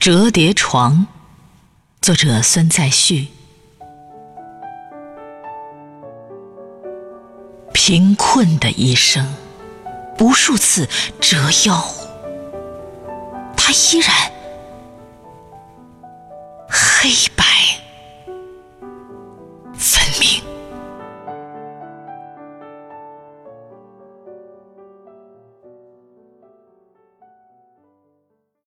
折叠床作者孙再旭。贫困的一生无数次折腰他依然黑白。